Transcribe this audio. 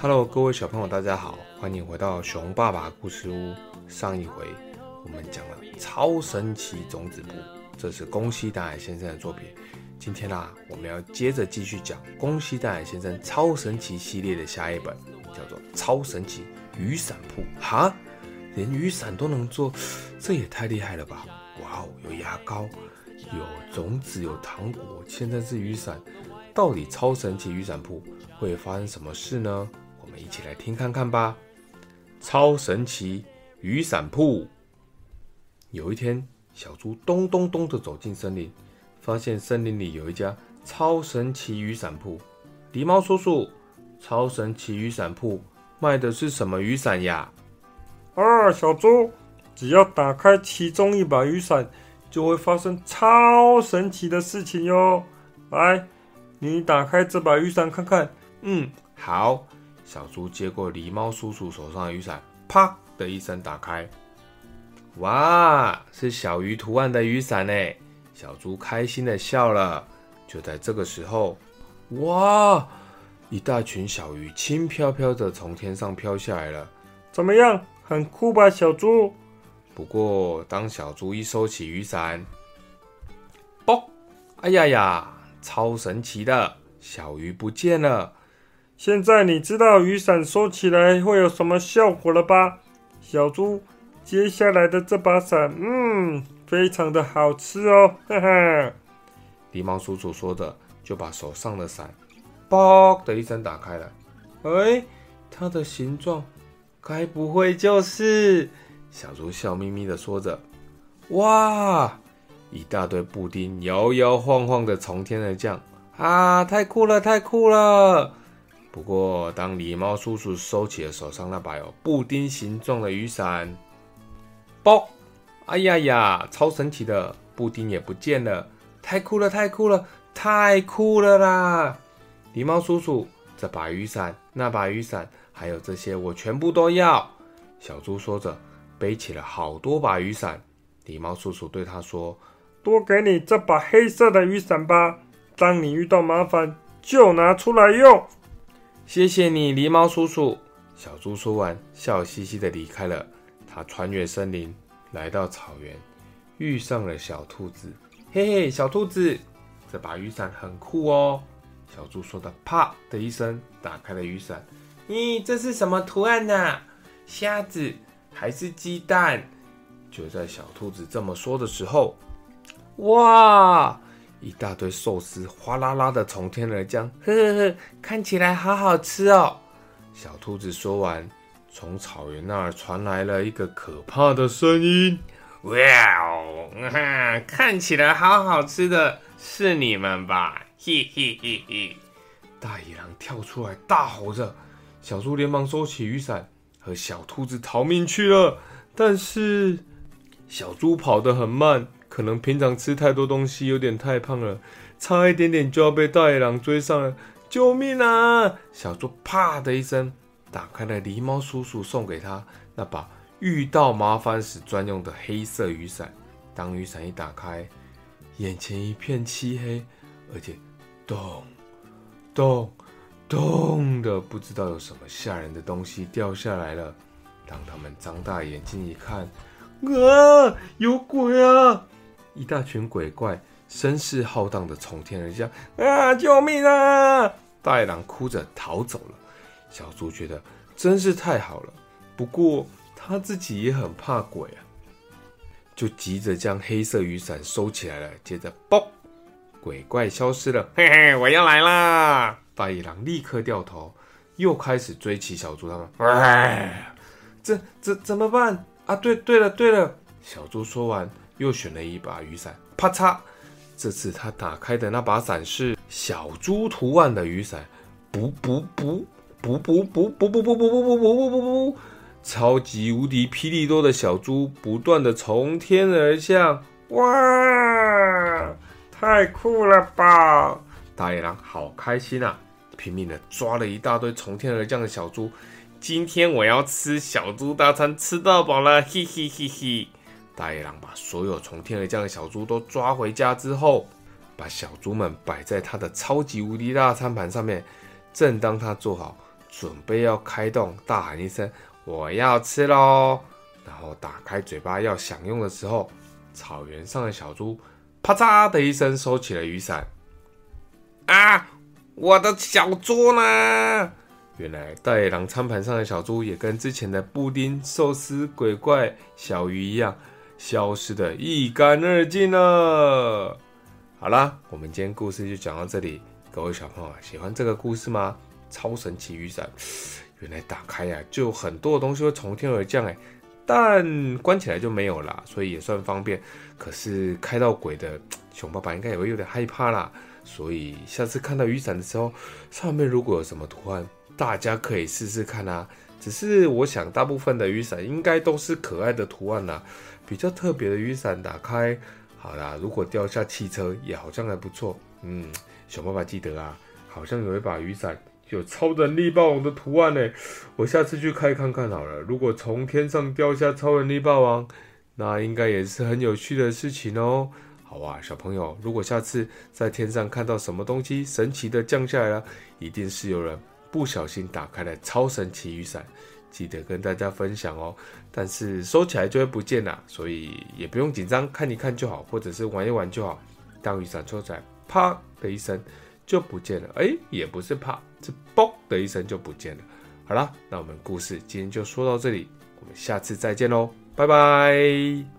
Hello，各位小朋友，大家好，欢迎回到熊爸爸故事屋。上一回我们讲了超神奇种子部，这是宫西达海先生的作品。今天啦，我们要接着继续讲宫西达海先生超神奇系列的下一本，叫做《超神奇雨伞铺》。哈，连雨伞都能做，这也太厉害了吧！哇哦，有牙膏，有种子，有糖果，现在是雨伞，到底超神奇雨伞铺会发生什么事呢？一起来听看看吧！超神奇雨伞铺。有一天，小猪咚咚咚的走进森林，发现森林里有一家超神奇雨伞铺。狸猫叔叔，超神奇雨伞铺卖的是什么雨伞呀？啊，小猪，只要打开其中一把雨伞，就会发生超神奇的事情哟！来，你打开这把雨伞看看。嗯，好。小猪接过狸猫叔叔手上的雨伞，啪的一声打开，哇，是小鱼图案的雨伞呢！小猪开心的笑了。就在这个时候，哇，一大群小鱼轻飘飘的从天上飘下来了。怎么样，很酷吧，小猪？不过，当小猪一收起雨伞，嘣！哎呀呀，超神奇的，小鱼不见了。现在你知道雨伞收起来会有什么效果了吧，小猪？接下来的这把伞，嗯，非常的好吃哦，哈哈。狸猫叔叔说着，就把手上的伞，嘣的一声打开了。哎，它的形状，该不会就是……小猪笑眯眯的说着。哇，一大堆布丁摇摇晃晃的从天而降，啊，太酷了，太酷了！不过，当狸猫叔叔收起了手上那把有布丁形状的雨伞，嘣！哎呀呀，超神奇的布丁也不见了！太酷了，太酷了，太酷了啦！狸猫叔叔，这把雨伞、那把雨伞，还有这些，我全部都要！小猪说着，背起了好多把雨伞。狸猫叔叔对他说：“多给你这把黑色的雨伞吧，当你遇到麻烦，就拿出来用。”谢谢你，狸猫叔叔。小猪说完，笑嘻嘻的离开了。他穿越森林，来到草原，遇上了小兔子。嘿嘿，小兔子，这把雨伞很酷哦。小猪说的，啪的一声，打开了雨伞。咦，这是什么图案呢？虾子还是鸡蛋？就在小兔子这么说的时候，哇！一大堆寿司哗啦啦的从天而降，呵呵呵，看起来好好吃哦。小兔子说完，从草原那儿传来了一个可怕的声音：“哇哦，看起来好好吃的是你们吧？”嘿嘿嘿嘿。大野狼跳出来大吼着，小猪连忙收起雨伞，和小兔子逃命去了。但是小猪跑得很慢。可能平常吃太多东西，有点太胖了，差一点点就要被大野狼追上了！救命啊！小猪啪的一声打开了狸猫叔叔送给他那把遇到麻烦时专用的黑色雨伞。当雨伞一打开，眼前一片漆黑，而且咚咚咚的，不知道有什么吓人的东西掉下来了。当他们张大眼睛一看，啊，有鬼啊！一大群鬼怪声势浩荡的从天而降，啊！救命啊！大野狼哭着逃走了。小猪觉得真是太好了，不过他自己也很怕鬼啊，就急着将黑色雨伞收起来了。接着，嘣！鬼怪消失了。嘿嘿，我要来啦！大野狼立刻掉头，又开始追起小猪他们。哎，这这怎么办啊？对对了对了，小猪说完。又选了一把雨伞，啪嚓！这次他打开的那把伞是小猪图案的雨伞，不不不不不不不不不不不不不不不不！超级无敌霹雳多的小猪不断的从天而降，哇！太酷了吧！大野狼好开心啊，拼命的抓了一大堆从天而降的小猪。今天我要吃小猪大餐，吃到饱了，嘿嘿嘿嘿。大野狼把所有从天而降的小猪都抓回家之后，把小猪们摆在他的超级无敌大餐盘上面。正当他做好准备要开动，大喊一声：“我要吃喽！”然后打开嘴巴要享用的时候，草原上的小猪啪嚓的一声收起了雨伞。啊，我的小猪呢？原来大野狼餐盘上的小猪也跟之前的布丁、寿司、鬼怪、小鱼一样，消失的一干二净了。好啦，我们今天故事就讲到这里。各位小朋友喜欢这个故事吗？超神奇雨伞，原来打开呀，就有很多的东西会从天而降哎，但关起来就没有啦，所以也算方便。可是开到鬼的 熊爸爸应该也会有点害怕啦，所以下次看到雨伞的时候，上面如果有什么图案。大家可以试试看啊，只是我想大部分的雨伞应该都是可爱的图案啦，比较特别的雨伞打开，好啦，如果掉下汽车也好像还不错。嗯，小爸爸记得啊，好像有一把雨伞有超能力霸王的图案呢，我下次去开看看好了。如果从天上掉下超能力霸王，那应该也是很有趣的事情哦。好啊，小朋友，如果下次在天上看到什么东西神奇的降下来了，一定是有人。不小心打开了超神奇雨伞，记得跟大家分享哦。但是收起来就会不见了，所以也不用紧张，看一看就好，或者是玩一玩就好。当雨伞抽出来，啪的一声就不见了。哎，也不是啪，是嘣的一声就不见了。好啦，那我们故事今天就说到这里，我们下次再见喽，拜拜。